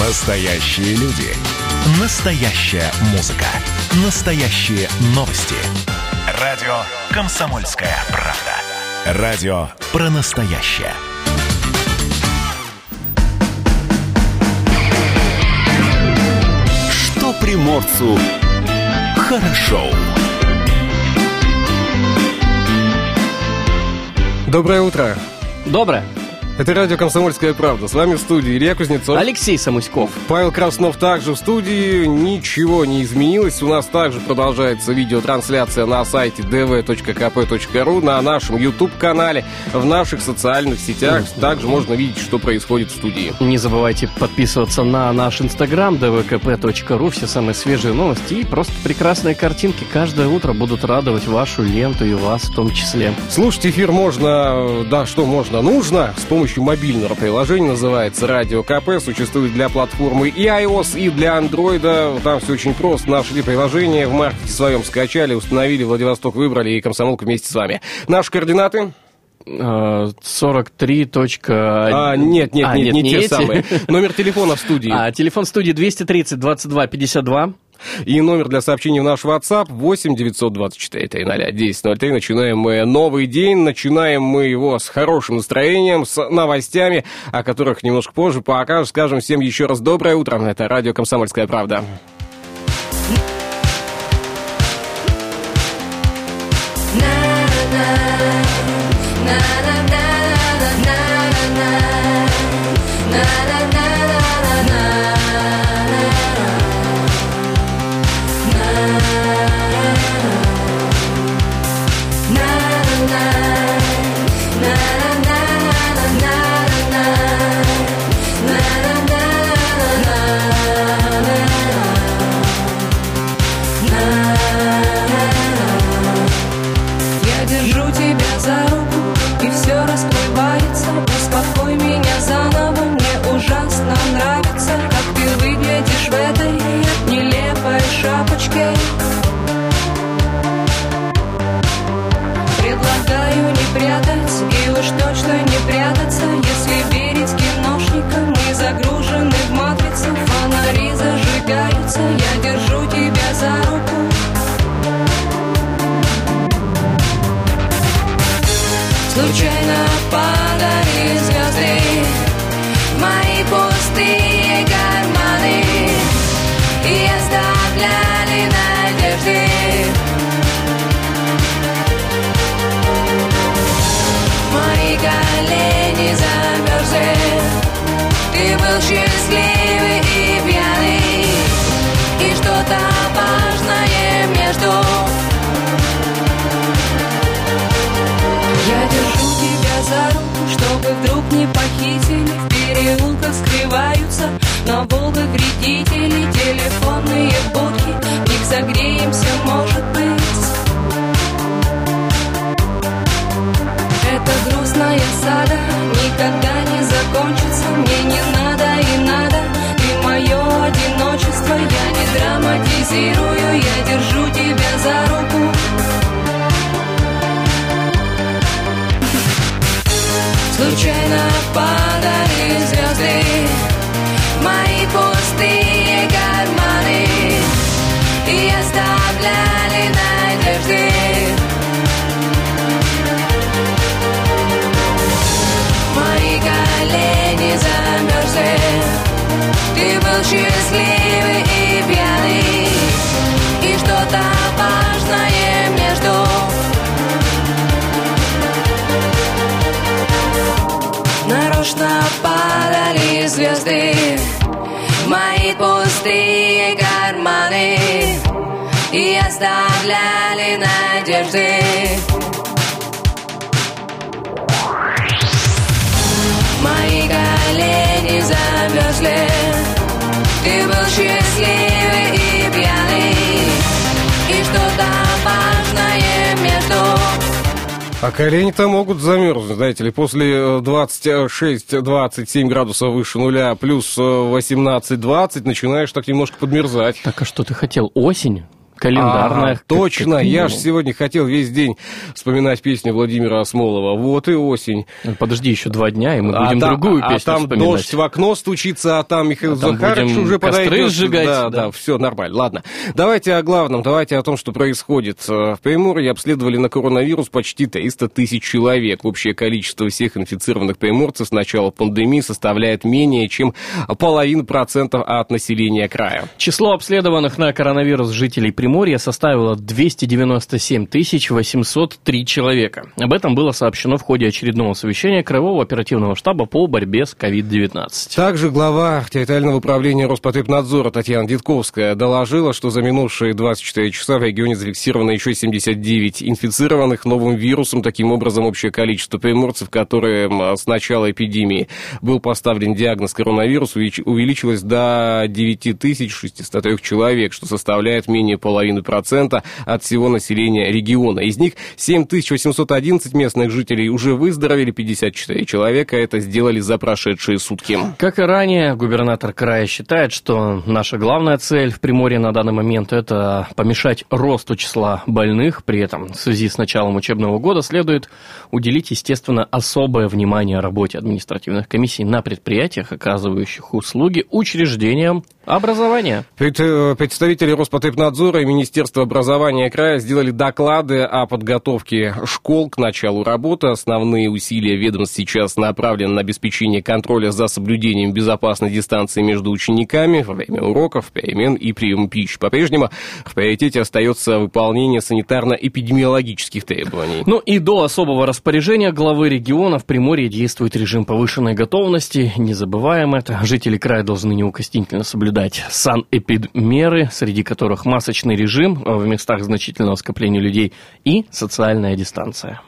Настоящие люди. Настоящая музыка. Настоящие новости. Радио «Комсомольская правда». Радио про настоящее. Что приморцу хорошо. Доброе утро. Доброе. Это радио «Комсомольская правда». С вами в студии Илья Кузнецов. Алексей Самуськов. Павел Краснов также в студии. Ничего не изменилось. У нас также продолжается видеотрансляция на сайте dv.kp.ru, на нашем YouTube-канале, в наших социальных сетях. Также можно видеть, что происходит в студии. Не забывайте подписываться на наш инстаграм dvkp.ru, все самые свежие новости и просто прекрасные картинки каждое утро будут радовать вашу ленту и вас в том числе. Слушать эфир можно, да, что можно, нужно, с помощью мобильного приложения, называется Радио КП, существует для платформы и iOS, и для Android. Там все очень просто. Нашли приложение, в маркете своем скачали, установили, Владивосток выбрали и комсомолку вместе с вами. Наши координаты? 43. А, нет, нет, А, нет, нет, не, не те эти. самые. Номер телефона в студии. А, телефон студии 230 22 52. И номер для сообщений в наш WhatsApp 8 924 300 1003. Начинаем мы новый день. Начинаем мы его с хорошим настроением, с новостями, о которых немножко позже пока скажем всем еще раз доброе утро. Это радио «Комсомольская правда». На Волгах вредители Телефонные будки, в них согреемся, может быть. Эта грустная сада никогда не закончится Мне не надо и надо, ты мое одиночество Я не драматизирую, я держу тебя за руку. Случайно падали звезды Мои пустые карманы И оставляли надежды. Мои колени замерзли. Ты был счастливый в Мои пустые карманы И оставляли надежды. Мои колени замерзли А колени-то могут замерзнуть, знаете ли, после э, 26-27 градусов выше нуля, плюс э, 18-20, начинаешь так немножко подмерзать. Так а что ты хотел? Осень? Календарная. Ага, точно, как я же сегодня хотел весь день вспоминать песню Владимира Осмолова. Вот и осень. Подожди еще два дня, и мы а будем там, другую а песню там вспоминать. дождь в окно стучится, а там Михаил А там Захарович уже подойдет. сжигать, да, да. да, все нормально. Ладно, давайте о главном, давайте о том, что происходит. Э, В Приморье обследовали на коронавирус почти 300 тысяч человек. Общее количество всех инфицированных приморцев с начала пандемии составляет менее чем половину процентов от населения края. Число обследованных на коронавирус жителей Приморья составило 297 803 человека. Об этом было сообщено в ходе очередного совещания Краевого оперативного штаба по борьбе с COVID-19. Также глава территориального управления Роспотребнадзора Татьяна Дедковская доложила, что за минувшие 24 часа в регионе зафиксировано еще 79 инфицированных новым вирусом. Таким образом, общее количество приморцев, которые м, с начала эпидемии был поставлен диагноз коронавирус, увелич- увеличилось до 9603 человек, что составляет менее половины процента от всего населения региона. Из них 7811 местных жителей уже выздоровели, 54 человека это сделали за прошедшие сутки. Как и ранее, губернатор края считает, что наша главная цель в Приморье на данный момент – это помешать росту числа больных. При этом в связи с началом учебного года следует уделить, естественно, особое внимание работе административных комиссий на предприятиях, оказывающих услуги учреждениям образования. Э, Представители Роспотребнадзора и Министерства образования края сделали доклады о подготовке школ к началу работы. Основные усилия ведомств сейчас направлены на обеспечение контроля за соблюдением безопасной дистанции между учениками во время уроков, перемен и приема пищи. По-прежнему в приоритете остается выполнение санитарно-эпидемиологических требований. Ну и до особого распоряжения главы региона в Приморье действует режим повышенной готовности. Не забываем это. Жители края должны неукоснительно соблюдать санэпидмеры, среди которых масочный режим э, в местах значительного скопления людей и социальная дистанция.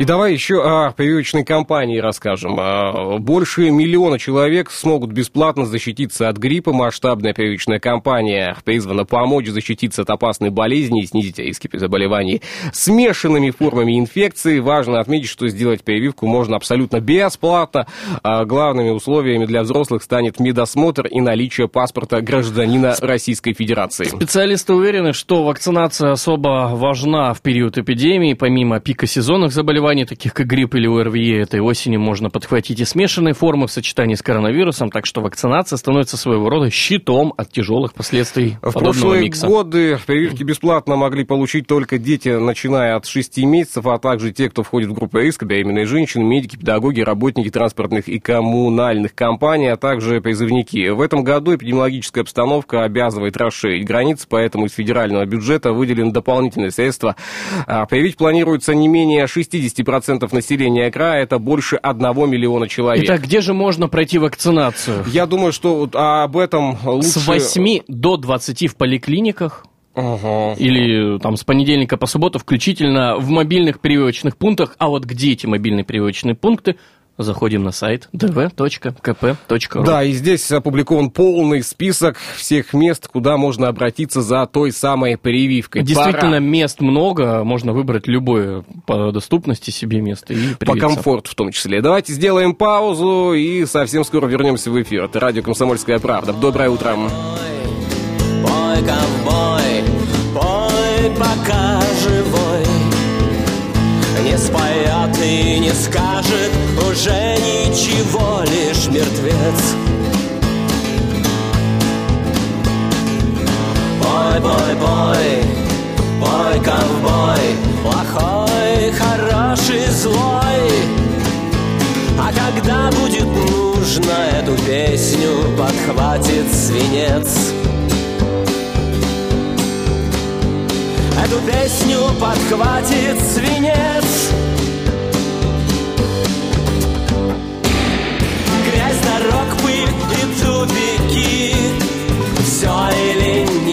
И давай еще о прививочной кампании расскажем. А, Больше миллиона человек смогут бесплатно защититься от гриппа. Масштабная прививочная кампания призвана помочь защититься от опасной болезни и снизить риски при заболевании смешанными формами инфекции. Важно отметить, что сделать прививку можно абсолютно бесплатно. А Главными условиями для взрослых станет медосмотр и наличие паспорта гражданина Российской Федерации. Специалисты уверены, что вакцинация особо важна в период эпидемии. Помимо пика сезонных заболеваний, таких как грипп или ОРВИ, этой осенью можно подхватить и смешанные формы в сочетании с коронавирусом, так что вакцинация становится своего рода щитом от тяжелых последствий В прошлые микса. годы прививки бесплатно могли получить только дети, начиная от 6 месяцев, а также те, кто входит в группу риска, беременные женщины, медики, педагоги, работники транспортных и коммунальных компаний, а также призывники. В этом году эпидемиологическая обстановка обязывает расширить границы, поэтому из федерального бюджета выделены дополнительные средства. А, Привить планируется не менее 60% населения края, это больше 1 миллиона человек. Итак, где же можно пройти вакцинацию? Я думаю, что вот об этом лучше... С 8 до 20 в поликлиниках Ага. или там с понедельника по субботу включительно в мобильных прививочных пунктах. А вот где эти мобильные прививочные пункты? Заходим на сайт dv.kp.ru. Да, и здесь опубликован полный список всех мест, куда можно обратиться за той самой прививкой. Действительно, Пора. мест много, можно выбрать любое по доступности себе место и по привиться. комфорту в том числе. Давайте сделаем паузу и совсем скоро вернемся в эфир. Это радио «Комсомольская правда». Доброе утро. Пой, ковбой, пой, пока живой Не споет и не скажет уже ничего, лишь мертвец. Пой, пой, пой, пой, ковбой Плохой, хороший, злой. А когда будет нужно эту песню подхватит свинец Эту песню подхватит свинец. Грязь дорог, пыль и тупики Все или ничего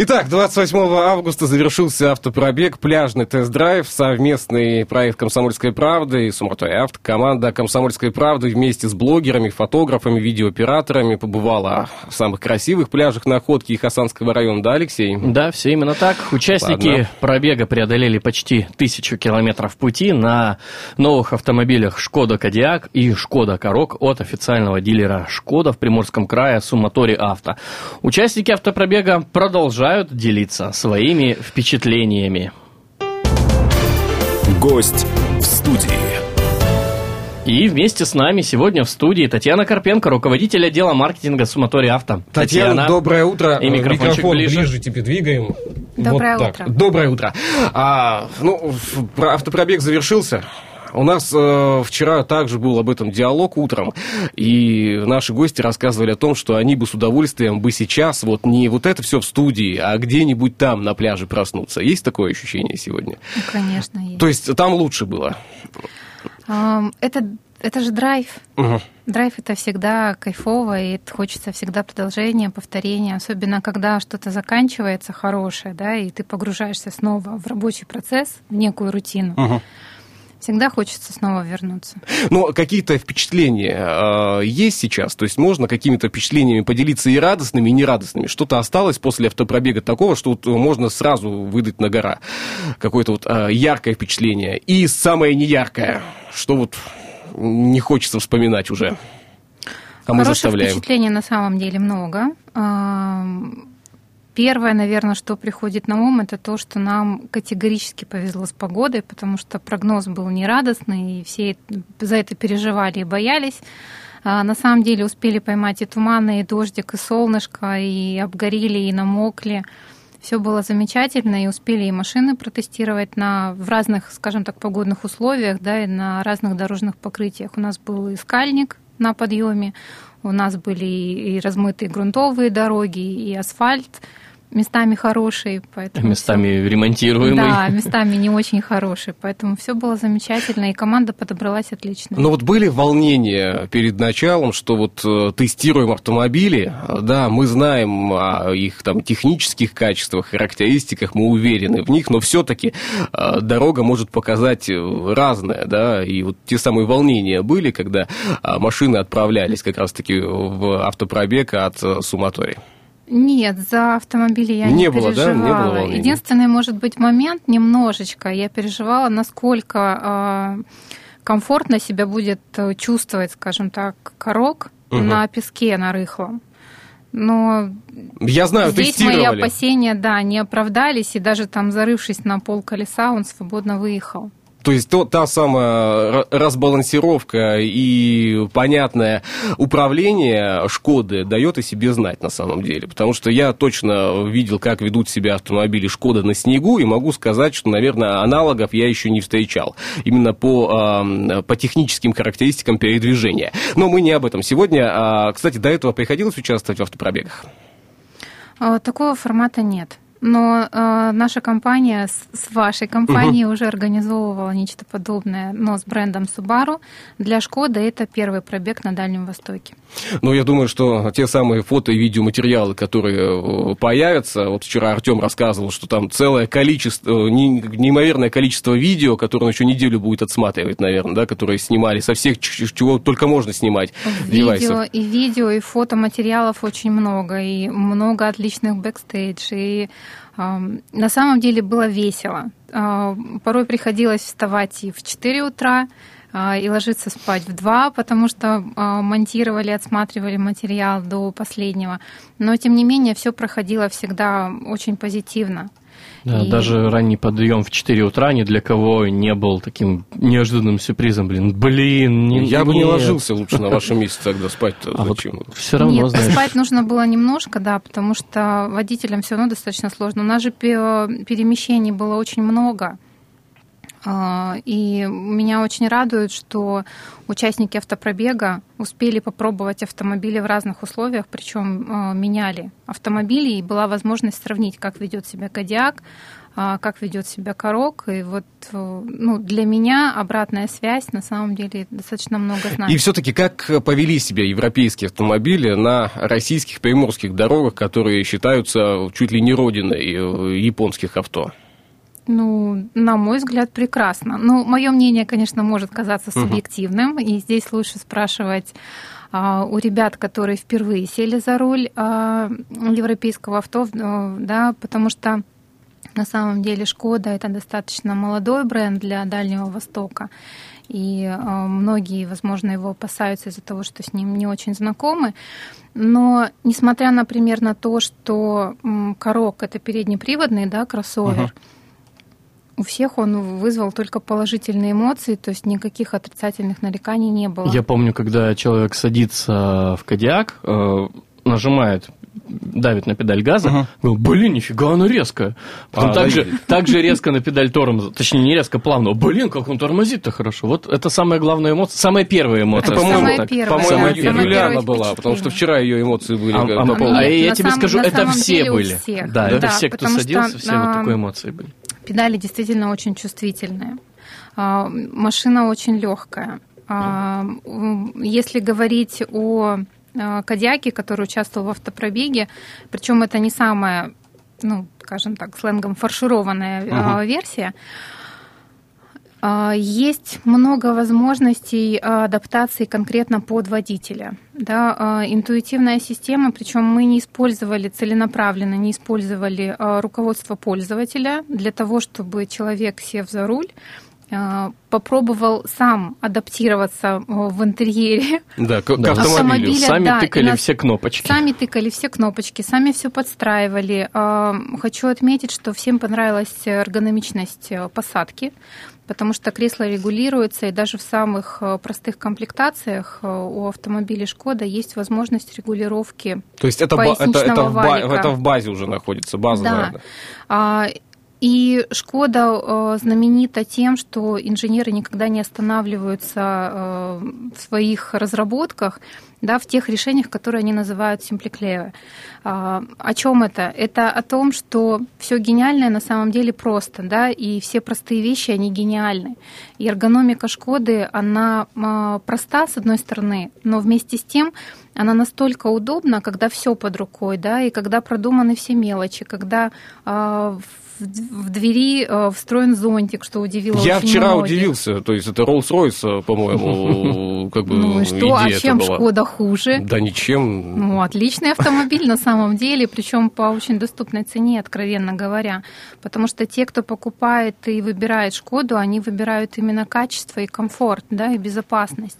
Итак, 28 августа завершился автопробег, пляжный тест-драйв, совместный проект «Комсомольская правда» и «Суматой авто». Команда «Комсомольской правды» вместе с блогерами, фотографами, видеооператорами побывала в самых красивых пляжах находки и Хасанского района, да, Алексей? Да, все именно так. Участники Ладно. пробега преодолели почти тысячу километров пути на новых автомобилях «Шкода Кодиак» и «Шкода Корок» от официального дилера «Шкода» в Приморском крае «Суматори Авто». Участники автопробега продолжают делиться своими впечатлениями. Гость в студии. И вместе с нами сегодня в студии Татьяна Карпенко, руководитель отдела маркетинга «Суматори Авто». Татьяна, доброе утро. И микрофончик Микрофон ближе. ближе тебе двигаем. Доброе Вот так. утро. Доброе утро. А, ну, автопробег завершился. У нас э, вчера также был об этом диалог утром, и наши гости рассказывали о том, что они бы с удовольствием бы сейчас вот не вот это все в студии, а где-нибудь там на пляже проснуться. Есть такое ощущение сегодня? Ну, конечно, есть. То есть там лучше было? Это, это же драйв. Мгм. Драйв это всегда кайфово, и это хочется всегда продолжения, повторения, особенно когда что-то заканчивается хорошее, да, и ты погружаешься снова в рабочий процесс, в некую рутину. Мгм. Всегда хочется снова вернуться. Но какие-то впечатления э, есть сейчас? То есть можно какими-то впечатлениями поделиться и радостными, и нерадостными? Что-то осталось после автопробега такого, что вот можно сразу выдать на гора? Какое-то вот э, яркое впечатление. И самое неяркое, что вот не хочется вспоминать уже. А мы Хороших заставляем. впечатлений на самом деле много. Первое, наверное, что приходит на ум, это то, что нам категорически повезло с погодой, потому что прогноз был нерадостный, и все за это переживали и боялись. А, На самом деле успели поймать и туманы, и дождик, и солнышко, и обгорели, и намокли. Все было замечательно, и успели и машины протестировать на, в разных, скажем так, погодных условиях, да, и на разных дорожных покрытиях. У нас был и скальник на подъеме, у нас были и размытые грунтовые дороги, и асфальт местами хороший, поэтому Местами всё- ремонтируемый. Да, местами не очень хороший, поэтому все было замечательно, и команда подобралась отлично. Но вот были волнения перед началом, что вот э, тестируем автомобили, э, да, мы знаем о их там технических качествах, характеристиках, мы уверены в них, но все-таки дорога может показать э, разное, да, и вот те самые волнения были, когда машины отправлялись как раз-таки в автопробег от э, Суматори. Нет, за автомобили я Не не, было, да? Не было переживала. Единственный, может быть, момент немножечко я переживала, насколько э, комфортно себя будет э, чувствовать, скажем так, корок Мгм. на песке, на рыхлом. Но Я знаю, здесь мои опасения, да, не оправдались, и даже там зарывшись на пол колеса, он свободно выехал. То есть то, та самая ра- разбалансировка и понятное управление Шкоды дает о себе знать на самом деле. Потому что я точно видел, как ведут себя автомобили Шкода на снегу, и могу сказать, что, наверное, аналогов я еще не встречал. Именно по, по техническим характеристикам передвижения. Но мы не об этом сегодня. А, Кстати, до этого приходилось участвовать в автопробегах? А, Такого формата нет. Но э, наша компания с, с вашей компанией уже организовывала нечто подобное, но с брендом Subaru. Для Шкоды это первый пробег на Дальнем Востоке. Ну, я думаю, что те самые фото и видеоматериалы, которые э, появятся, вот вчера Артем рассказывал, что там целое количество, э, не- неимоверное количество видео, которые он еще неделю будет отсматривать, наверное, да, которые снимали со всех, чего только можно снимать Видео девайсов. и видео, и фотоматериалов очень много, и много отличных бэкстейдж. И на самом деле было весело. Э, порой приходилось вставать и в 4 утра, э, и ложиться спать в 2, потому что э, монтировали, отсматривали материал до последнего. Но, тем не менее, все проходило всегда очень позитивно. Да, И- Даже ранний подъем в 4 утра ни для кого не был таким неожиданным сюрпризом. Блин, блин, не, Я бы не нет. ложился лучше на вашем месте тогда спать-то. А вот Зачем? все равно, Нет, знаешь, спать нужно было немножко, да, потому что водителям все равно достаточно сложно. У нас же пе- перемещений было очень много. А, И меня очень радует, что участники автопробега успели попробовать автомобили в разных условиях, причем а, меняли автомобили, и была возможность сравнить, как ведет себя Кадиак, а, как ведет себя Корок. И вот э, ну, для меня обратная связь на самом деле достаточно много значит. И все-таки как повели себя европейские автомобили на российских приморских дорогах, которые считаются чуть ли не родиной э, японских авто? Ну, на мой взгляд, прекрасно. Ну, мое мнение, конечно, может казаться субъективным, и здесь лучше спрашивать а, у ребят, которые впервые сели за руль а, европейского авто, э, да, потому что на самом деле Шкода это достаточно молодой бренд для Дальнего Востока. И э, многие, возможно, его опасаются из-за того, что с ним не очень знакомы. Но несмотря, например, на то, что м, Корок это переднеприводный да, кроссовер, у всех он вызвал только положительные эмоции, то есть никаких отрицательных нареканий не было. Я помню, когда человек садится в Кадиак, э, нажимает, давит на педаль газа, Ага. говорю, блин, нифига она резкая. Потом А, так, же, так же резко на педаль тормоза, точнее, не резко, плавно. Блин, как он тормозит-то хорошо. Вот это самая главная эмоция, самая первая эмоция. Это, по-моему, самая так. первая, по-моему, Юлиана была, потому что вчера ее эмоции были А, а- а полной. я тебе скажу, это все были. всех. Да, это Да, все, кто садился, что, все вот а, такой эмоции были. Педали действительно очень чувствительные. А, Машина очень легкая. А, Если говорить о а, Кадиаке, который участвовал в автопробеге, причем это не самая, ну, скажем так, сленгом фаршированная а, версия, Есть много возможностей а, адаптации конкретно под водителя. Да, а, интуитивная система, причем мы не использовали целенаправленно, не использовали а, руководство пользователя для того, чтобы человек, сев за руль, а, попробовал сам адаптироваться а, в интерьере, Да, к, к автомобилю. Автомобиля, Сами да, тыкали все кнопочки. Сами тыкали все кнопочки, сами все подстраивали. А, Хочу отметить, что всем понравилась эргономичность э, посадки, потому что кресло регулируется, и даже в самых э, простых комплектациях э, у автомобиля Шкода есть возможность регулировки То есть это, ба- это, это, в ба- это в базе уже находится, база. Да. наверное. И Шкода э, знаменита тем, что инженеры никогда не останавливаются э, в своих разработках, да, в тех решениях, которые они называют симпликлео. А, О чем это? Это о том, что все гениальное на самом деле просто, да, и все простые вещи, они гениальны. И эргономика Шкоды, она а, проста, с одной стороны, но вместе с тем она настолько удобна, когда все под рукой, да, и когда продуманы все мелочи, когда а, в, в двери а, встроен зонтик, что удивило Я очень вчера многих. удивился, то есть это Rolls-Royce, по-моему, как бы Ну и что, а чем. Шкода хуже? Да ничем. Ну, отличный автомобиль на самом деле, причем по очень доступной цене, откровенно говоря. Потому что те, кто покупает и выбирает Шкоду, они выбирают именно качество и комфорт, да, и безопасность.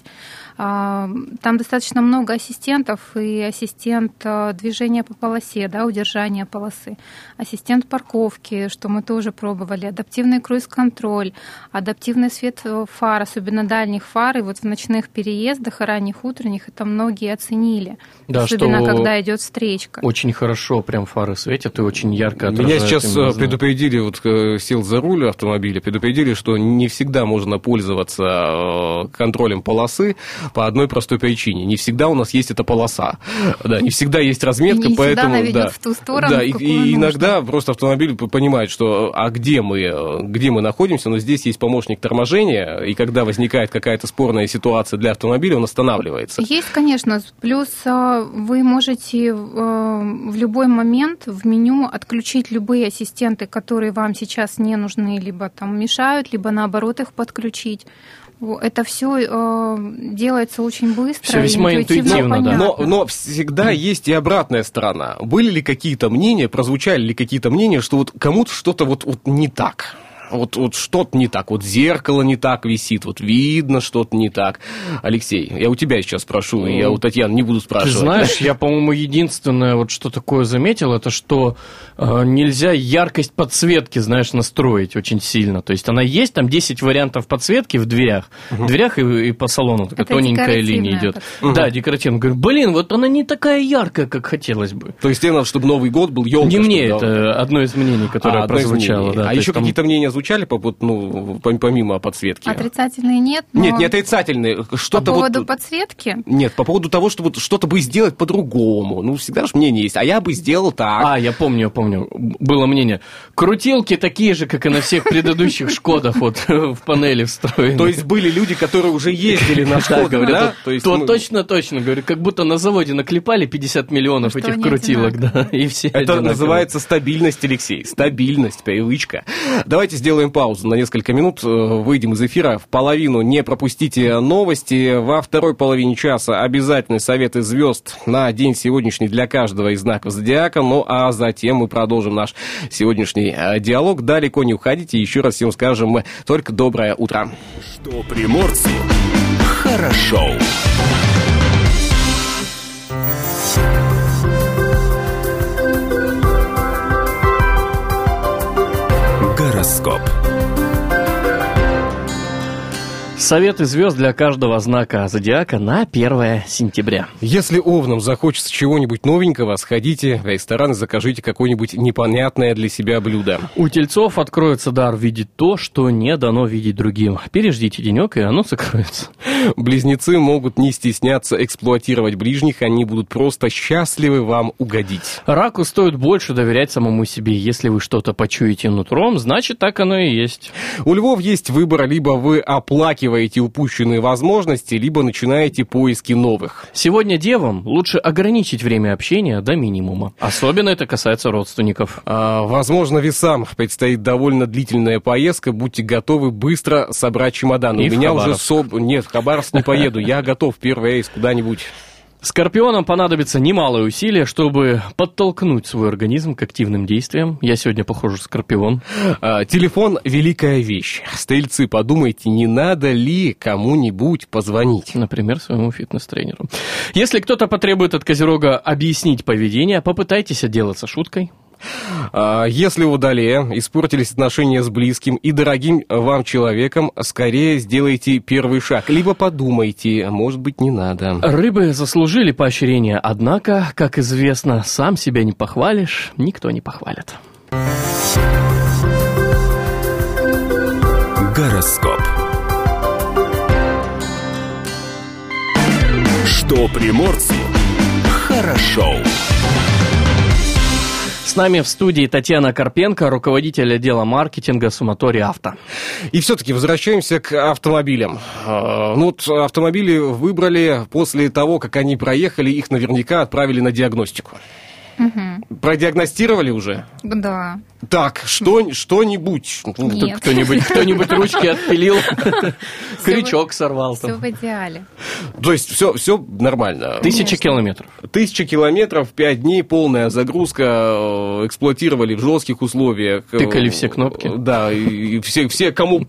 А, Там достаточно много ассистентов, и ассистент а, движения по полосе, да, удержания полосы, ассистент парковки, что мы тоже пробовали, адаптивный круиз-контроль, адаптивный свет э, фар, особенно дальних фар, и вот в ночных переездах, и ранних утренних, это многие оценили. Да, Особенно, что когда идет встречка. Очень хорошо прям фары светят и очень ярко Меня сейчас именно э, предупредили, вот э, сел за руль автомобиля, предупредили, что не всегда можно пользоваться контролем полосы по одной простой причине. Не всегда у нас есть эта полоса. Да, не всегда есть разметка, И не всегда поэтому... она ведёт да, в ту сторону, Да, и, и нужно. Иногда просто автомобиль понимает, что а где мы, э, где мы находимся, но здесь есть помощник торможения, и когда возникает какая-то спорная ситуация для автомобиля, он останавливается. Есть, конечно. Плюс э, вы можете э, в любой момент в меню отключить любые ассистенты, которые вам сейчас не нужны, либо там мешают, либо наоборот их подключить. Это все делается очень быстро. Всё и весьма интуитивно, да. понятно. Но, но всегда есть и обратная сторона. Были ли какие-то мнения, прозвучали ли какие-то мнения, что вот кому-то что-то вот, вот не так? Вот, вот что-то не так, вот зеркало не так висит, вот видно что-то не так. Алексей, я у тебя сейчас спрошу, я у Татьяны не буду Ты спрашивать. знаешь, я, по-моему, единственное, вот что такое заметил, это что э, нельзя яркость подсветки, знаешь, настроить очень сильно. То есть она есть, там 10 вариантов подсветки в дверях. В дверях и, и по салону такая Это тоненькая линия идет. Да, декоративно. Говорю, блин, вот она не такая яркая, как хотелось бы. То есть тебе надо, чтобы Новый год был елка. не мне, это одно из мнений, которое А, прозвучало. да. а еще там- какие-то мнения звучали по, вот, ну, пом- помимо подсветки? Отрицательные нет. Но Нет, не отрицательные. По Что-то вот... поводу подсветки. Нет, по поводу того, что вот что-то бы сделать по-другому. Ну, всегда же мнение есть. А я бы сделал так. А, я помню, я помню. Было мнение. Крутилки такие же, как и на всех предыдущих Шкодах, вот в панели встроены. То есть были люди, которые уже ездили на говорят, да? то, То есть то мы- точно, точно, говорю, как будто на заводе наклепали 50 миллионов этих крутилок, да, и все Это называется стабильность, Алексей. Стабильность, привычка. Давайте сделаем паузу на несколько минут, э, выйдем из эфира. В половину не пропустите новости. Во второй половине часа обязательный совет из звезд на день сегодняшний для каждого из знаков зодиака. Ну а затем мы продолжим наш сегодняшний э, диалог. Далеко не уходите. Еще раз всем скажем мы только доброе утро. Что приморцу хорошо. Гороскоп. Советы звезд для каждого знака зодиака на 1 сентября. Если овнам захочется чего-нибудь новенького, сходите в ресторан и закажите какое-нибудь непонятное для себя блюдо. У тельцов откроется дар видеть то, что не дано видеть другим. Переждите денек, и оно сокроется. Близнецы могут не стесняться эксплуатировать ближних, они будут просто счастливы вам угодить. Раку стоит больше доверять самому себе. Если вы что-то почуете нутром, значит, так оно и есть. У львов есть выбор, либо вы оплакиваете упущенные возможности, либо начинаете поиски новых. Сегодня девам лучше ограничить время общения до минимума. Особенно это касается родственников. А, возможно, весам предстоит довольно длительная поездка, будьте готовы быстро собрать чемодан. И У меня уже соб... Нет, в Хабаровск не поеду, я готов первый рейс куда-нибудь. Скорпионам понадобится немалое усилие, чтобы подтолкнуть свой организм к активным действиям. Я сегодня, похоже, скорпион. А, телефон – великая вещь. Стрельцы, подумайте, не надо ли кому-нибудь позвонить? Например, своему фитнес-тренеру. Если кто-то потребует от Козерога объяснить поведение, попытайтесь отделаться шуткой. А, Если у Водолея испортились отношения с близким и дорогим вам человеком, скорее сделайте первый шаг. Либо подумайте, может быть, не надо. Рыбы заслужили поощрение, однако, как известно, сам себя не похвалишь, никто не похвалит. Гороскоп. Что приморцу хорошо. С нами в студии Татьяна Карпенко, руководитель отдела маркетинга Суматори Авто. И все-таки возвращаемся к автомобилям. А, Ну, вот автомобили выбрали после того, как они проехали, их наверняка отправили на диагностику. Продиагностировали уже? Да. Так, что, что-нибудь. Ну, Нет. Кто-нибудь, кто-нибудь ручки отпилил, крючок сорвал Все в идеале. То есть все, все нормально. Тысяча километров. Тысяча километров, пять дней, полная загрузка, э, эксплуатировали в жестких условиях. Э, Тыкали все кнопки. Да, и все, все кому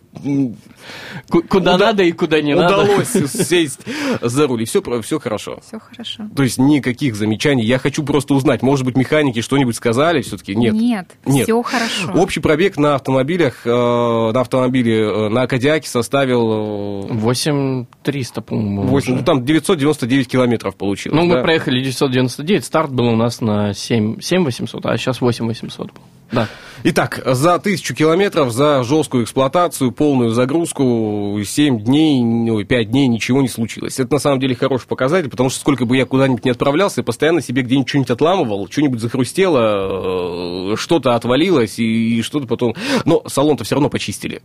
Куда Уда- надо и куда не надо. удалось сесть за руль, и все, все хорошо. Все хорошо. То есть никаких замечаний. Я хочу просто узнать, может может быть, механики что-нибудь сказали все-таки? Нет. Нет, Нет. все хорошо. Общий пробег на автомобилях, э, на автомобиле, э, на Кадиаке составил э, 8300, по-моему. 8, уже. ну, там 999 километров получилось. Ну, мы да? проехали 999, старт был у нас на 7, 7800, а сейчас 8800 был. Да. Итак, за тысячу километров, за жесткую эксплуатацию, полную загрузку, 7 дней, ну, 5 дней ничего не случилось. Это на самом деле хороший показатель, потому что сколько бы я куда-нибудь не отправлялся, я постоянно себе где-нибудь что-нибудь отламывал, что-нибудь захрустело, э, что-то отвалилось и, и что-то потом... Но салон-то все равно почистили.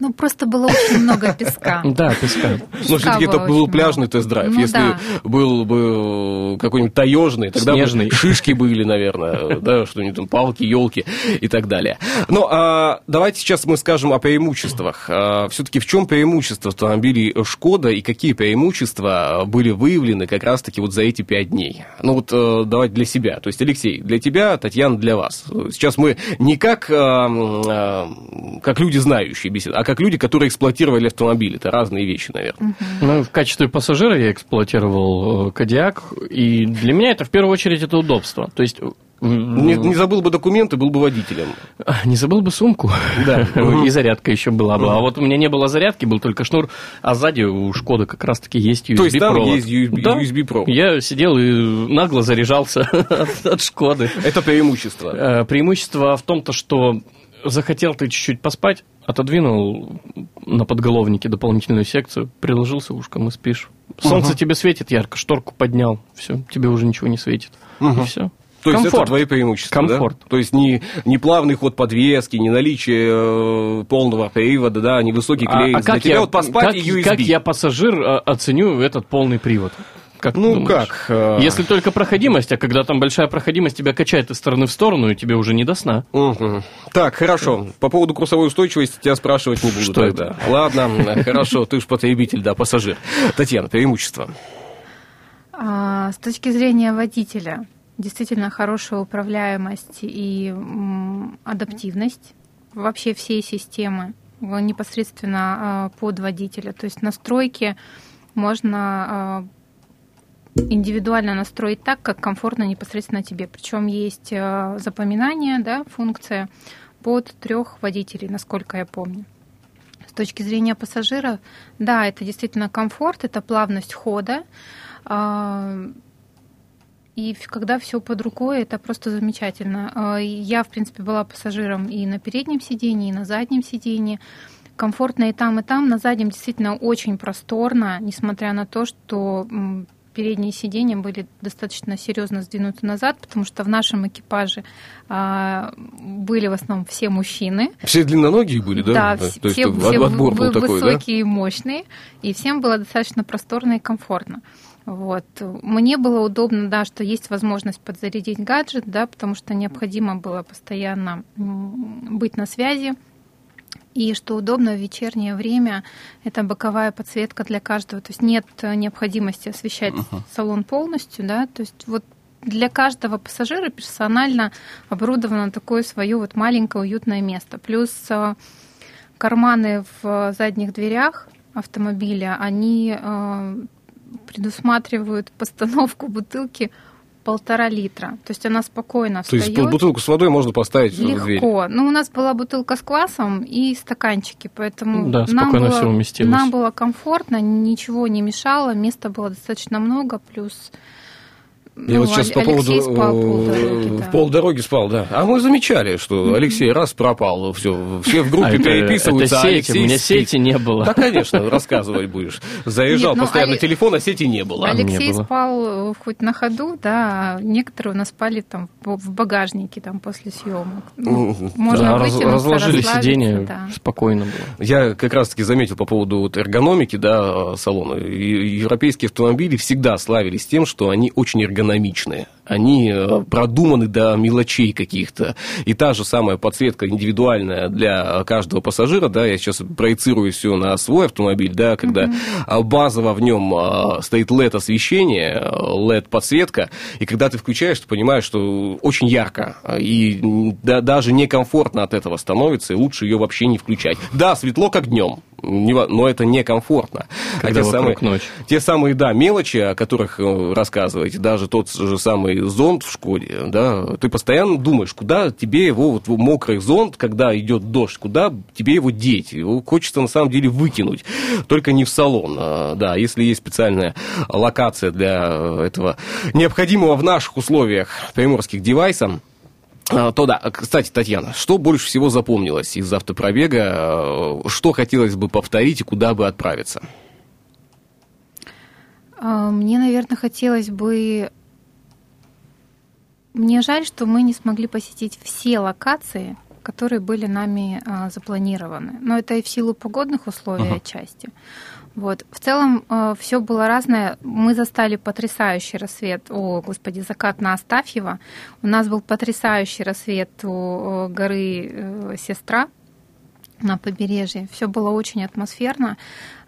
Ну, просто было очень много песка. Да, песка. Ну, все-таки это был пляжный тест-драйв. Ну, Если был бы какой-нибудь таежный, тогда бы шишки были, наверное, да, что-нибудь там, палки, елки и так далее. Ну, а давайте сейчас мы скажем о преимуществах. Все-таки в чем преимущество автомобилей Шкода и какие преимущества были выявлены как раз-таки вот за эти пять дней? Ну, вот э, давайте для себя. То есть, Алексей, для тебя, Татьяна, для вас. Сейчас мы не как, э, э, как люди знающие беседуем, а как люди, которые эксплуатировали автомобиль. Это разные вещи, наверное. Ну, в качестве пассажира я эксплуатировал э, Кадиак, и для меня это в первую очередь это удобство. То есть Не, не забыл бы документы, был бы водителем. Не забыл бы сумку. Да. И зарядка еще была бы. А вот у меня не было зарядки, был только шнур, а сзади у Шкоды как раз-таки есть USB То есть там провод. есть USB Да. USB провод. Я сидел и нагло заряжался от, от Шкоды. Это преимущество. Э, Преимущество в том-то, что захотел ты чуть-чуть поспать, отодвинул на подголовнике дополнительную секцию, приложился ушком и спишь. Солнце тебе светит ярко, шторку поднял, все, тебе уже ничего не светит. И все. То есть это Комфорт. твои преимущества, да? Комфорт. То есть не, не плавный ход подвески, не наличие э, полного привода, да, не высокий А- клей. А, как, тебя я, вот поспать как, и USB. как я пассажир а, оценю этот полный привод? Как Ну думаешь? как? э, Если только проходимость, а когда там большая проходимость, тебя качает из стороны в сторону, и тебе уже не до сна. мгм. Так, хорошо. По поводу курсовой устойчивости тебя спрашивать не буду Что тогда. Ладно, э, хорошо, ты уж потребитель, да, пассажир. Татьяна, преимущество. А, С точки зрения водителя, действительно хорошая управляемость и адаптивность вообще всей системы непосредственно а, под водителя. То есть настройки можно а, индивидуально настроить так, как комфортно непосредственно тебе. Причем есть а, запоминание, да, функция под трех водителей, насколько я помню. С точки зрения пассажира, да, это действительно комфорт, это плавность хода. А, И когда все под рукой, это просто замечательно. А, Я, в принципе, была пассажиром и на переднем сидении, и на заднем сидении. Комфортно и там, и там. На заднем действительно очень просторно, несмотря на то, что передние сиденья были достаточно серьезно сдвинуты назад, потому что в нашем экипаже а, были в основном все мужчины. Все длинноногие были, да? Да, То все, есть все от- отбор был такой, да? высокие и мощные, и всем было достаточно просторно и комфортно. Вот. Мне было удобно, да, что есть возможность подзарядить гаджет, да, потому что необходимо было постоянно быть на связи. И что удобно в вечернее время, это боковая подсветка для каждого. То есть нет э, необходимости освещать салон полностью, да. То есть вот для каждого пассажира персонально оборудовано такое свое вот маленькое уютное место. Плюс э, карманы в задних дверях автомобиля, они э, предусматривают постановку бутылки полтора литра. То есть она спокойно То есть встает. бутылку с водой можно поставить в дверь. Легко. Ну, у нас была бутылка с квасом и стаканчики, поэтому Да, нам, спокойно было, всё уместилось. нам было комфортно, ничего не мешало, места было достаточно много, плюс Я ну, вот сейчас Аль- по поводу... Алексей спал э, полдороги, да. В полдороги спал, да. А мы замечали, что Алексей раз пропал, все, все в группе А это- переписываются, это а сети, Алексей у меня спит. сети не было. Да, конечно, рассказывать будешь. Заезжал Нет, ну, постоянно Али- телефон, а сети не было. Алексей не было. спал э, хоть на ходу, да, а некоторые у нас спали там в багажнике там после съемок. Ну, Мгм. можно Да, раз- вытянуться, разложили сиденье, да. спокойно было. Я как раз-таки заметил по поводу вот эргономики да, салона. И Европейские автомобили всегда славились тем, что они очень эргономичные. Они э, продуманы до мелочей каких-то. И та же самая подсветка индивидуальная для каждого пассажира, да, я сейчас проецирую все на свой автомобиль, да, когда а, базово в нем а, стоит LED-освещение, LED-подсветка, и когда ты включаешь, ты понимаешь, что очень ярко, и м, да, даже некомфортно от этого становится, и лучше ее вообще не включать. Да, светло как днем, но это некомфортно. А Когда те вокруг самые, ночь. те самые, да, мелочи, о которых э, рассказываете, даже тот же самый мокрый зонт в Шкоде, да, ты постоянно думаешь, куда тебе его, вот мокрый зонт, когда идет дождь, куда тебе его деть? Его хочется на самом деле выкинуть, только не в салон. А, Да, если есть специальная локация для этого необходимого в наших условиях приморских девайса, а, то да, кстати, Татьяна, что больше всего запомнилось из автопробега, а, что хотелось бы повторить и куда бы отправиться? А, Мне, наверное, хотелось бы... Мне жаль, что мы не смогли посетить все локации, которые были нами а, запланированы. Но это и в силу погодных условий Ага. отчасти. Вот. В целом все было разное. Мы застали потрясающий рассвет, о, господи, закат на Астафьево. У нас был потрясающий рассвет у э, горы э, Сестра на побережье. Все было очень атмосферно.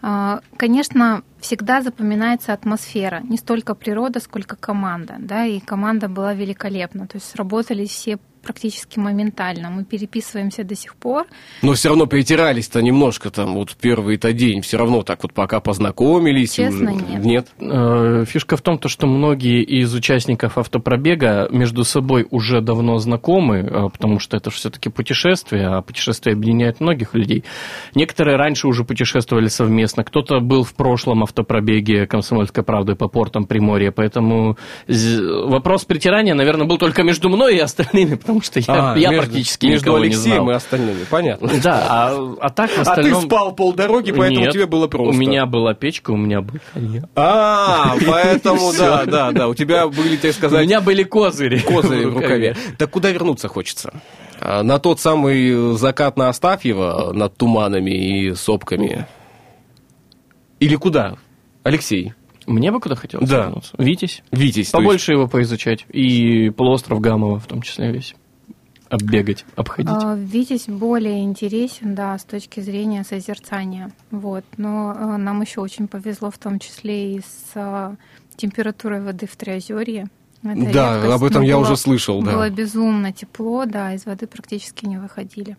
А, Конечно, всегда запоминается атмосфера, не столько природа, сколько команда, да, и команда была великолепна, то есть сработали все практически моментально. Мы переписываемся до сих пор. Но все равно перетирались-то немножко там, вот первый-то день, все равно так вот пока познакомились. Честно, уже- нет. Нет? Э, Фишка в том, то, что многие из участников автопробега между собой уже давно знакомы, э, потому что это все-таки путешествие, а путешествие объединяет многих людей. Некоторые раньше уже путешествовали совместно, кто-то был в прошлом автопробеге «Комсомольской правды» по портам Приморья, поэтому вопрос притирания, наверное, был только между мной и остальными, потому что я, А, я между- практически Между никого не Алексеем знал. и остальными, понятно. Да, а, а так в А ты остальном... спал полдороги, поэтому Нет, тебе было просто. У меня была печка, у меня был коньяк. А, поэтому, да, да, да, у тебя были, так У сказать, меня были козыри. козыри в рукаве. Так куда вернуться хочется? А, На тот самый закат на Астафьево над туманами и сопками? Или куда? Алексей, Мне бы куда хотелось Да. вернуться. Витязь. Витязь. то есть- Побольше его поизучать. И полуостров Гамова в том числе весь. Оббегать, обходить. А, Витязь более интересен, да, с точки зрения созерцания. Вот. Но э, нам еще очень повезло в том числе и с э, температурой воды в Триозерье. Это Да, редкость, об этом но я было- уже слышал, да. Было безумно тепло, да, из воды практически не выходили.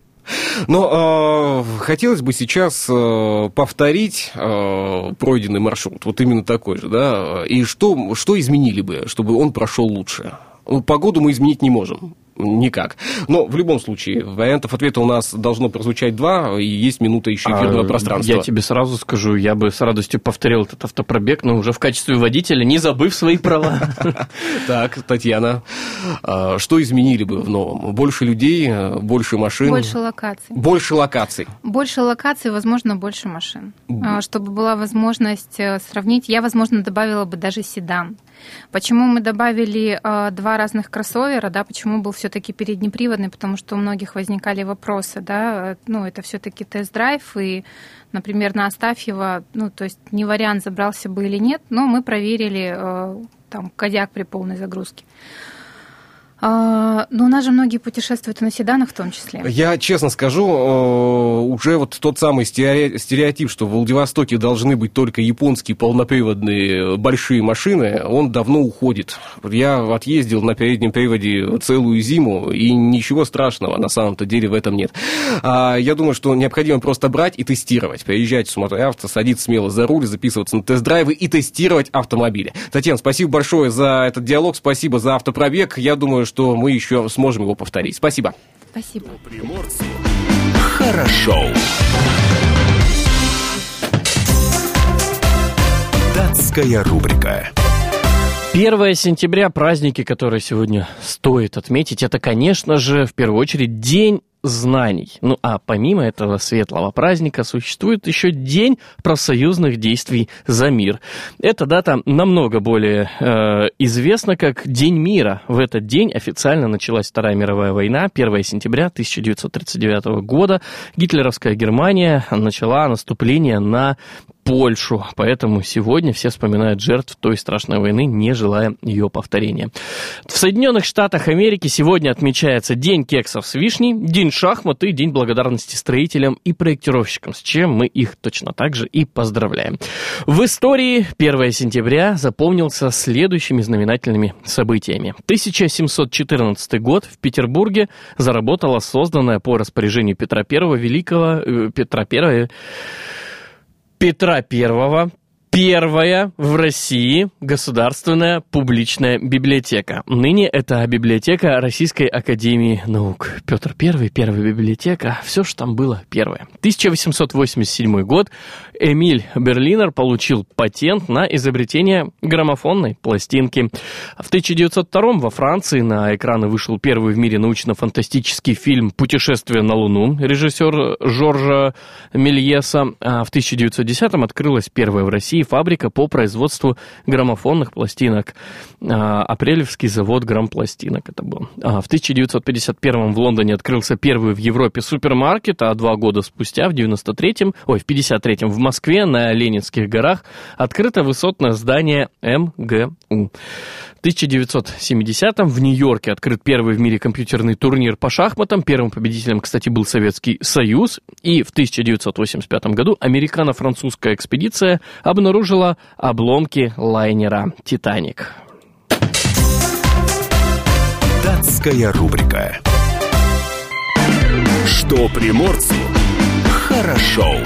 Но э, хотелось бы сейчас э, повторить э, пройденный маршрут, вот именно такой же, да, и что, что изменили бы, чтобы он прошел лучше? Погоду мы изменить не можем. Никак. Но в любом случае, вариантов ответа у нас должно прозвучать два, и есть минута еще эфирного А, пространства. Я тебе сразу скажу, я бы с радостью повторил этот автопробег, но уже в качестве водителя, не забыв свои права. Так, Татьяна, а, что изменили бы в новом? Больше людей, э, больше машин? Больше локаций. Больше локаций. Больше локаций, возможно, больше машин. А, Чтобы была возможность э, сравнить, я, возможно, добавила бы даже седан. Почему мы добавили два разных кроссовера, да, почему был все-таки переднеприводный, потому что у многих возникали вопросы, да, э, ну, это все-таки тест-драйв, и, например, на Астафьева, ну, то есть не вариант, забрался бы или нет, но мы проверили э, там кодяк при полной загрузке. А, Но у нас же многие путешествуют на седанах в том числе. Я честно скажу, э, уже вот тот самый стере- стереотип, что в Владивостоке должны быть только японские полноприводные большие машины, он давно уходит. Я отъездил на переднем приводе целую зиму, и ничего страшного на самом-то деле в этом нет. А Я думаю, что необходимо просто брать и тестировать. Приезжать в Смотрой Авто, садиться смело за руль, записываться на тест-драйвы и тестировать автомобили. Татьяна, спасибо большое за этот диалог, спасибо за автопробег. Я думаю, что мы еще сможем его повторить. Спасибо. Спасибо. Хорошо. Датская рубрика. 1 сентября, праздники, которые сегодня стоит отметить, это, конечно же, в первую очередь День знаний. Ну а помимо этого светлого праздника существует еще День профсоюзных действий за мир. Эта дата намного более э, известна как День мира. В этот день официально началась Вторая мировая война. 1 сентября 1939 года гитлеровская Германия начала наступление на Польшу. Поэтому сегодня все вспоминают жертв той страшной войны, не желая ее повторения. В Соединенных Штатах Америки сегодня отмечается День кексов с вишней, День шахмат и День благодарности строителям и проектировщикам, с чем мы их точно так же и поздравляем. В истории 1 сентября запомнился следующими знаменательными событиями. 1714 год в Петербурге заработала созданная по распоряжению Петра I Великого, э, Петра I Петра Первого Первая в России государственная публичная библиотека. Ныне это библиотека Российской Академии Наук. Петр I, первая библиотека, все, что там было, первое. 1887 год. Эмиль Берлинер получил патент на изобретение граммофонной пластинки. В 1902 во Франции на экраны вышел первый в мире научно-фантастический фильм «Путешествие на Луну» режиссер Жоржа Мельеса. А в 1910 открылась первая в России фабрика по производству граммофонных пластинок. А, Апрелевский завод грампластинок это был. А в 1951 в Лондоне открылся первый в Европе супермаркет, а два года спустя, в 93-м, ой, в 53-м в Москве на Ленинских горах открыто высотное здание МГУ. В 1970-м в Нью-Йорке открыт первый в мире компьютерный турнир по шахматам. Первым победителем, кстати, был Советский Союз. И в 1985 году американо-французская экспедиция обнаружила обломки лайнера «Титаник». Датская рубрика. Что приморцу хорошо.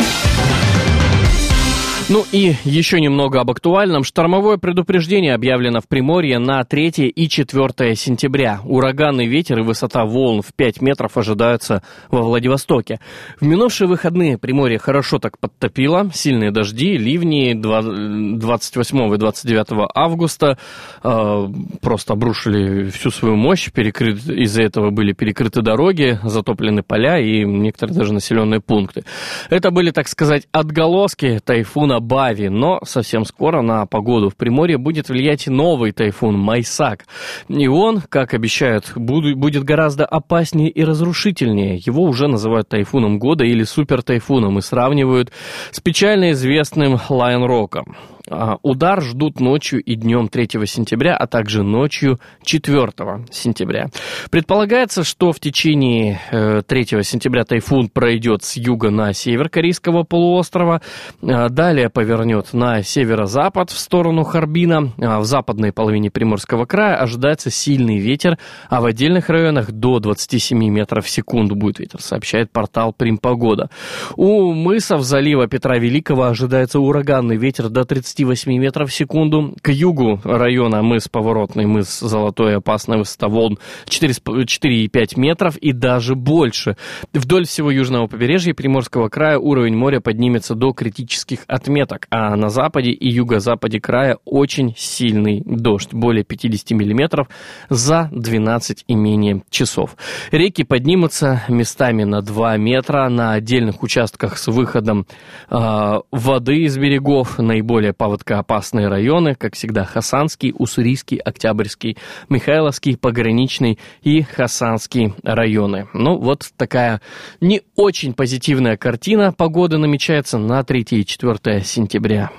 Ну и еще немного об актуальном. Штормовое предупреждение объявлено в Приморье на 3 и 4 сентября. Ураганный ветер и высота волн в 5 метров ожидаются во Владивостоке. В минувшие выходные Приморье хорошо так подтопило. Сильные дожди, ливни 28 и 29 августа э, просто обрушили всю свою мощь. Перекрыт, из-за этого были перекрыты дороги, затоплены поля и некоторые даже населенные пункты. Это были, так сказать, отголоски тайфуна Бави, но совсем скоро на погоду в Приморье будет влиять новый тайфун Майсак. И он, как обещают, будет гораздо опаснее и разрушительнее. Его уже называют тайфуном года или супер тайфуном и сравнивают с печально известным Лайн Роком. А, удар ждут ночью и днем 3 сентября, а также ночью 4 сентября. Предполагается, что в течение 3 э, сентября тайфун пройдет с юга на север Корейского полуострова, а, далее повернет на северо-запад в сторону Харбина. А в западной половине Приморского края ожидается сильный ветер, а в отдельных районах до 27 метров в секунду будет ветер, сообщает портал Примпогода. У мысов залива Петра Великого ожидается ураганный ветер до 30 28 метров в секунду. К югу района мыс Поворотный, мыс Золотой, опасная высота волн 4,5 метров и даже больше. Вдоль всего южного побережья Приморского края уровень моря поднимется до критических отметок, а на западе и юго-западе края очень сильный дождь, более 50 миллиметров за 12 и менее часов. Реки поднимутся местами на 2 метра, на отдельных участках с выходом э, воды из берегов, наиболее паводкоопасные районы, как всегда, Хасанский, Уссурийский, Октябрьский, Михайловский, Пограничный и Хасанский районы. Ну, вот такая не очень позитивная картина погоды намечается на 3 и 4 сентября.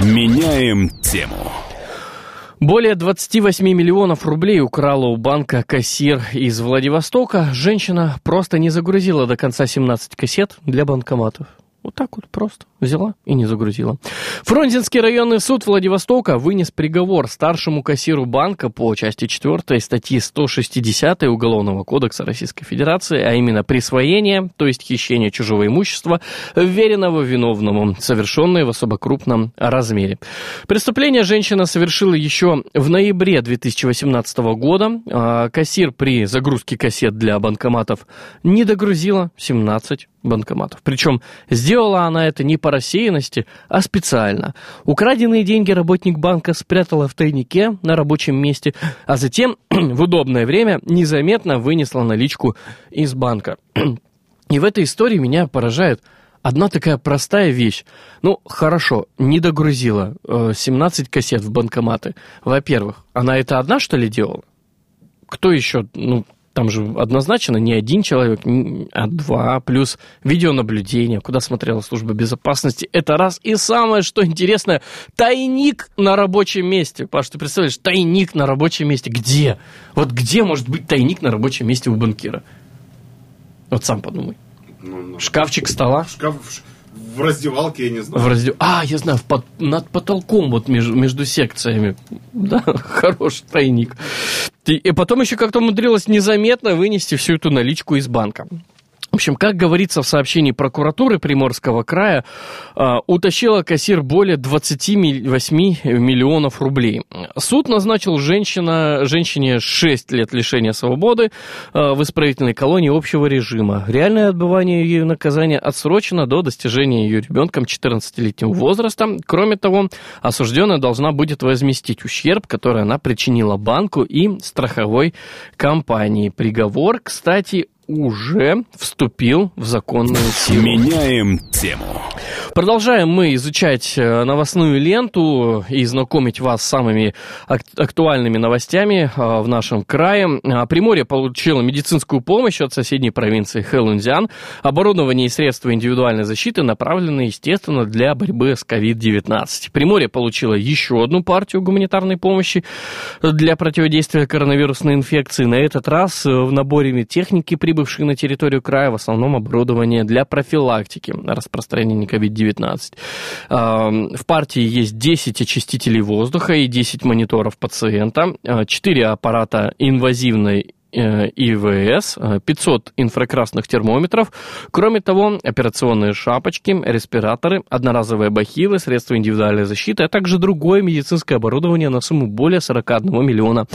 Меняем тему. Более 28 миллионов рублей украла у банка кассир из Владивостока. Женщина просто не загрузила до конца 17 кассет для банкоматов. Вот так вот просто взяла и не загрузила. Фрунзенский районный суд Владивостока вынес приговор старшему кассиру банка по части 4 статьи 160 Уголовного кодекса Российской Федерации, а именно присвоение, то есть хищение чужого имущества, вверенного виновному, совершенное в особо крупном размере. Преступление женщина совершила еще в ноябре 2018 года. А кассир при загрузке кассет для банкоматов не догрузила 17 банкоматов. Причем сделала она это не по рассеянности, а специально. Украденные деньги работник банка спрятала в тайнике на рабочем месте, а затем в удобное время незаметно вынесла наличку из банка. И в этой истории меня поражает одна такая простая вещь. Ну, хорошо, не догрузила э, 17 кассет в банкоматы. Во-первых, она это одна, что ли, делала? Кто еще, ну, там же однозначно не один человек, а два, плюс видеонаблюдение, куда смотрела служба безопасности. Это раз. И самое, что интересно, тайник на рабочем месте. Паш, ты представляешь, тайник на рабочем месте. Где? Вот где может быть тайник на рабочем месте у банкира? Вот сам подумай. Ну, ну, Шкафчик стола? Шкаф в раздевалке, я не знаю. В раздел... А, я знаю, в под... над потолком, вот между, между секциями. Да, хороший тайник. И потом еще как-то умудрилась незаметно вынести всю эту наличку из банка. Общем, как говорится в сообщении прокуратуры Приморского края, а, утащила кассир более 28 миллионов рублей. Суд назначил женщина, женщине 6 лет лишения свободы а, в исправительной колонии общего режима. Реальное отбывание ее наказания отсрочено до достижения ее ребенком 14-летнего возраста. Кроме того, осужденная должна будет возместить ущерб, который она причинила банку и страховой компании. Приговор, кстати, уже вступил в законную силу. Меняем тему. Продолжаем мы изучать э, новостную ленту и знакомить вас с самыми ак- актуальными новостями э, в нашем крае. А, Приморье получило медицинскую помощь от соседней провинции Хэлунцзян. Оборудование и средства индивидуальной защиты направлены, естественно, для борьбы с COVID-19. Приморье получило еще одну партию гуманитарной помощи для противодействия коронавирусной инфекции. На этот раз э, в наборе техники, прибывшей на территорию края, в основном оборудование для профилактики распространения COVID-19. А, В партии есть 10 очистителей воздуха и 10 мониторов пациента, 4 аппарата инвазивной ИВС, э, 500 инфракрасных термометров. Кроме того, операционные шапочки, респираторы, одноразовые бахилы, средства индивидуальной защиты, а также другое медицинское оборудование на сумму более 41 миллиона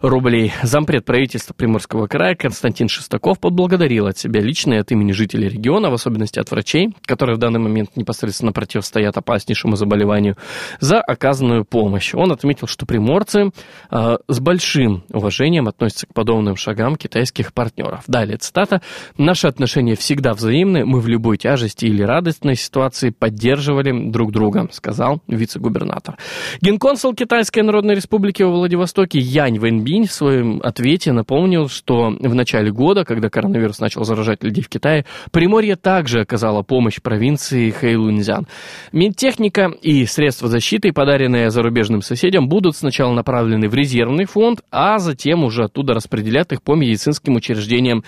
рублей. Зампред правительства Приморского края Константин Шестаков поблагодарил от себя лично и от имени жителей региона, в особенности от врачей, которые в данный момент непосредственно противостоят опаснейшему заболеванию, за оказанную помощь. Он отметил, что приморцы э, с большим уважением относятся к подобным шагам китайских партнеров. Далее цитата. «Наши отношения всегда взаимны. Мы в любой тяжести или радостной ситуации поддерживали друг друга», сказал вице-губернатор. Генконсул Китайской Народной Республики во Владивостоке Янь Вэньбинь в своем ответе напомнил, что в начале года, когда коронавирус начал заражать людей в Китае, Приморье также оказало помощь провинции Хэйлунцзян. Медтехника и средства защиты, подаренные зарубежным соседям, будут сначала направлены в резервный фонд, а затем уже оттуда распределят их по медицинским учреждениям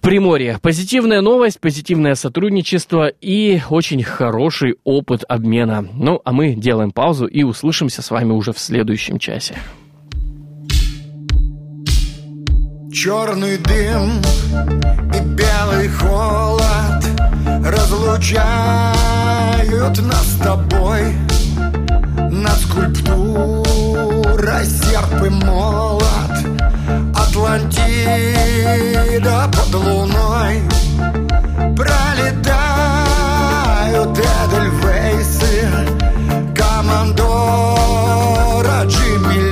Приморья. Позитивная новость, позитивное сотрудничество и очень хороший опыт обмена. Ну, а мы делаем паузу и услышимся с вами уже в следующем часе. Черный дым и белый холод разлучают нас с тобой Над скульптурой серп и молот Атлантида под луной. Пролетают Эдельвейсы Командора Джимми